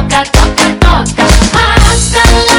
Aguacate